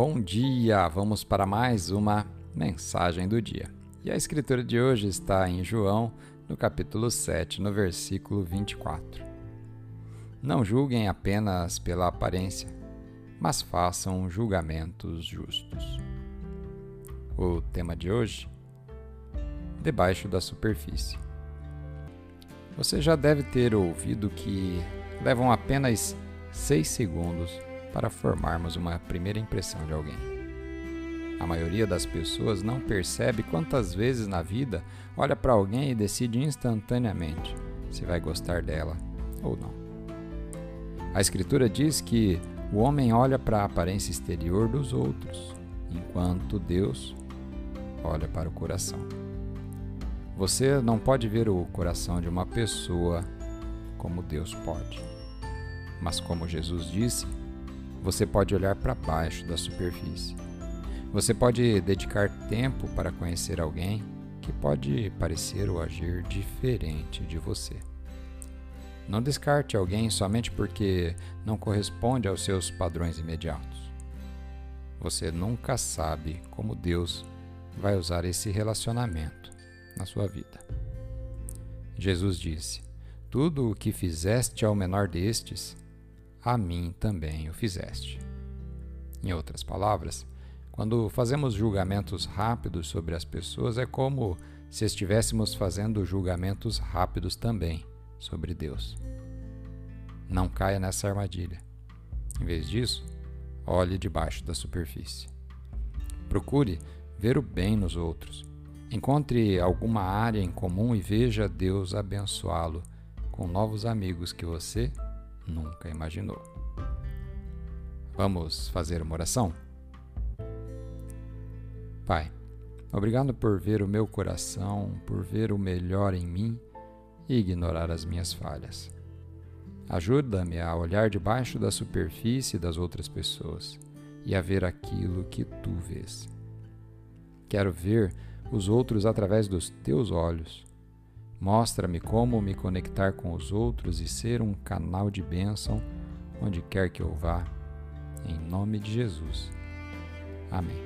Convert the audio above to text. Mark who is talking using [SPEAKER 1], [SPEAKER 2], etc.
[SPEAKER 1] Bom dia! Vamos para mais uma mensagem do dia. E a escritura de hoje está em João, no capítulo 7, no versículo 24. Não julguem apenas pela aparência, mas façam julgamentos justos. O tema de hoje: debaixo da superfície. Você já deve ter ouvido que levam apenas seis segundos para formarmos uma primeira impressão de alguém. A maioria das pessoas não percebe quantas vezes na vida olha para alguém e decide instantaneamente se vai gostar dela ou não. A Escritura diz que o homem olha para a aparência exterior dos outros, enquanto Deus olha para o coração. Você não pode ver o coração de uma pessoa como Deus pode. Mas, como Jesus disse, você pode olhar para baixo da superfície. Você pode dedicar tempo para conhecer alguém que pode parecer ou agir diferente de você. Não descarte alguém somente porque não corresponde aos seus padrões imediatos. Você nunca sabe como Deus vai usar esse relacionamento na sua vida. Jesus disse: Tudo o que fizeste ao menor destes, a mim também o fizeste. Em outras palavras, quando fazemos julgamentos rápidos sobre as pessoas, é como se estivéssemos fazendo julgamentos rápidos também sobre Deus. Não caia nessa armadilha. Em vez disso, olhe debaixo da superfície. Procure ver o bem nos outros. Encontre alguma área em comum e veja Deus abençoá-lo com novos amigos que você nunca imaginou. Vamos fazer uma oração? Pai, obrigado por ver o meu coração, por ver o melhor em mim e ignorar as minhas falhas. Ajuda-me a olhar debaixo da superfície das outras pessoas e a ver aquilo que tu vês. Quero ver os outros através dos teus olhos Mostra-me como me conectar com os outros e ser um canal de bênção onde quer que eu vá. Em nome de Jesus. Amém.